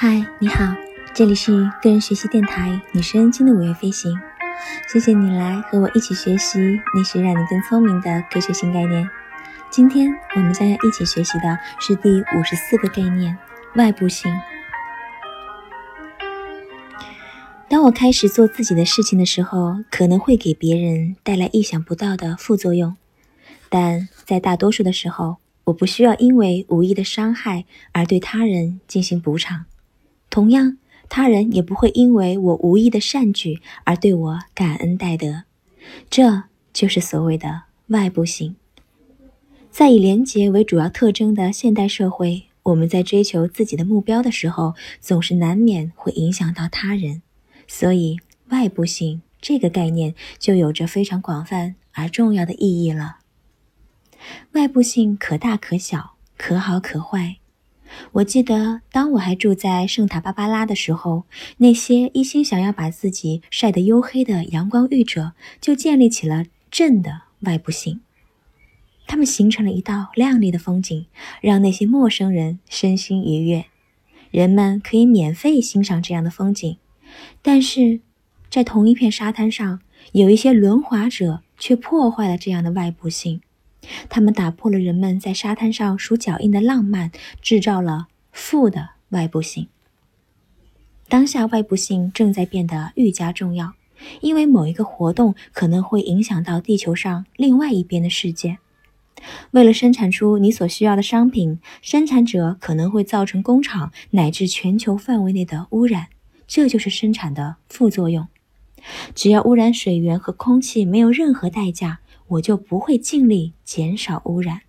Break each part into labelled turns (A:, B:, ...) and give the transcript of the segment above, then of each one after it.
A: 嗨，你好，这里是个人学习电台女生经的五月飞行。谢谢你来和我一起学习那些让你更聪明的科学新概念。今天我们将要一起学习的是第五十四个概念——外部性。当我开始做自己的事情的时候，可能会给别人带来意想不到的副作用，但在大多数的时候，我不需要因为无意的伤害而对他人进行补偿。同样，他人也不会因为我无意的善举而对我感恩戴德，这就是所谓的外部性。在以廉洁为主要特征的现代社会，我们在追求自己的目标的时候，总是难免会影响到他人，所以外部性这个概念就有着非常广泛而重要的意义了。外部性可大可小，可好可坏。我记得，当我还住在圣塔芭芭拉的时候，那些一心想要把自己晒得黝黑的阳光浴者，就建立起了镇的外部性。他们形成了一道亮丽的风景，让那些陌生人身心愉悦。人们可以免费欣赏这样的风景，但是在同一片沙滩上，有一些轮滑者却破坏了这样的外部性。他们打破了人们在沙滩上数脚印的浪漫，制造了负的外部性。当下外部性正在变得愈加重要，因为某一个活动可能会影响到地球上另外一边的世界。为了生产出你所需要的商品，生产者可能会造成工厂乃至全球范围内的污染，这就是生产的副作用。只要污染水源和空气没有任何代价。我就不会尽力减少污染。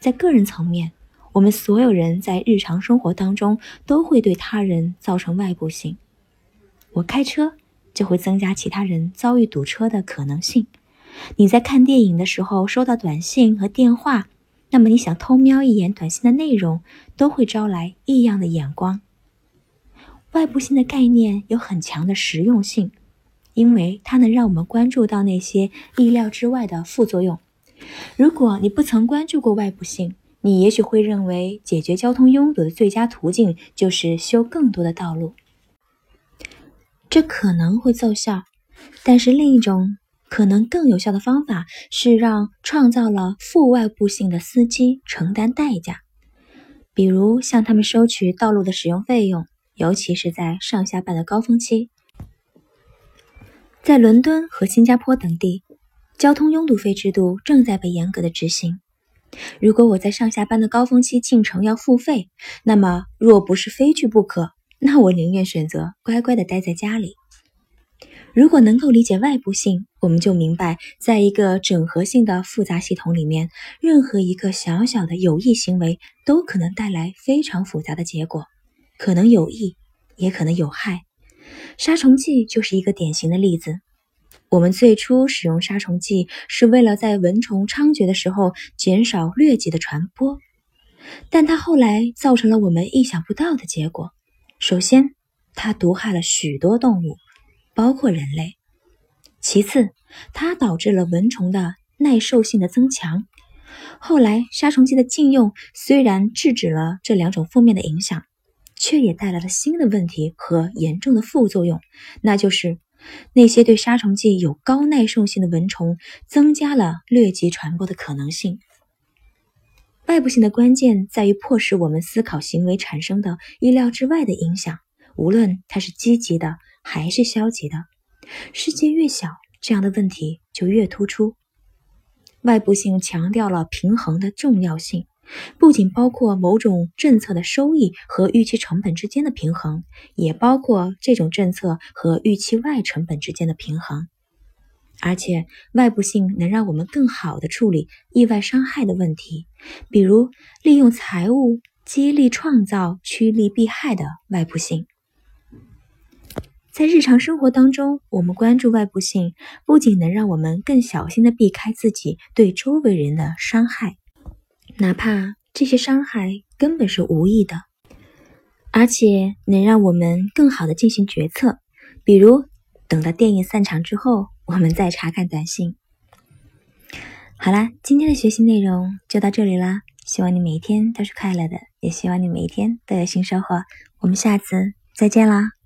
A: 在个人层面，我们所有人在日常生活当中都会对他人造成外部性。我开车就会增加其他人遭遇堵车的可能性。你在看电影的时候收到短信和电话，那么你想偷瞄一眼短信的内容，都会招来异样的眼光。外部性的概念有很强的实用性。因为它能让我们关注到那些意料之外的副作用。如果你不曾关注过外部性，你也许会认为解决交通拥堵的最佳途径就是修更多的道路。这可能会奏效，但是另一种可能更有效的方法是让创造了负外部性的司机承担代价，比如向他们收取道路的使用费用，尤其是在上下班的高峰期。在伦敦和新加坡等地，交通拥堵费制度正在被严格的执行。如果我在上下班的高峰期进城要付费，那么若不是非去不可，那我宁愿选择乖乖的待在家里。如果能够理解外部性，我们就明白，在一个整合性的复杂系统里面，任何一个小小的有益行为都可能带来非常复杂的结果，可能有益，也可能有害。杀虫剂就是一个典型的例子。我们最初使用杀虫剂是为了在蚊虫猖獗的时候减少疟疾的传播，但它后来造成了我们意想不到的结果。首先，它毒害了许多动物，包括人类；其次，它导致了蚊虫的耐受性的增强。后来，杀虫剂的禁用虽然制止了这两种负面的影响。却也带来了新的问题和严重的副作用，那就是那些对杀虫剂有高耐受性的蚊虫增加了疟疾传播的可能性。外部性的关键在于迫使我们思考行为产生的意料之外的影响，无论它是积极的还是消极的。世界越小，这样的问题就越突出。外部性强调了平衡的重要性。不仅包括某种政策的收益和预期成本之间的平衡，也包括这种政策和预期外成本之间的平衡。而且，外部性能让我们更好地处理意外伤害的问题，比如利用财务激励创造趋利避害的外部性。在日常生活当中，我们关注外部性，不仅能让我们更小心地避开自己对周围人的伤害。哪怕这些伤害根本是无意的，而且能让我们更好的进行决策，比如等到电影散场之后，我们再查看短信。好啦，今天的学习内容就到这里啦，希望你每一天都是快乐的，也希望你每一天都有新收获。我们下次再见啦！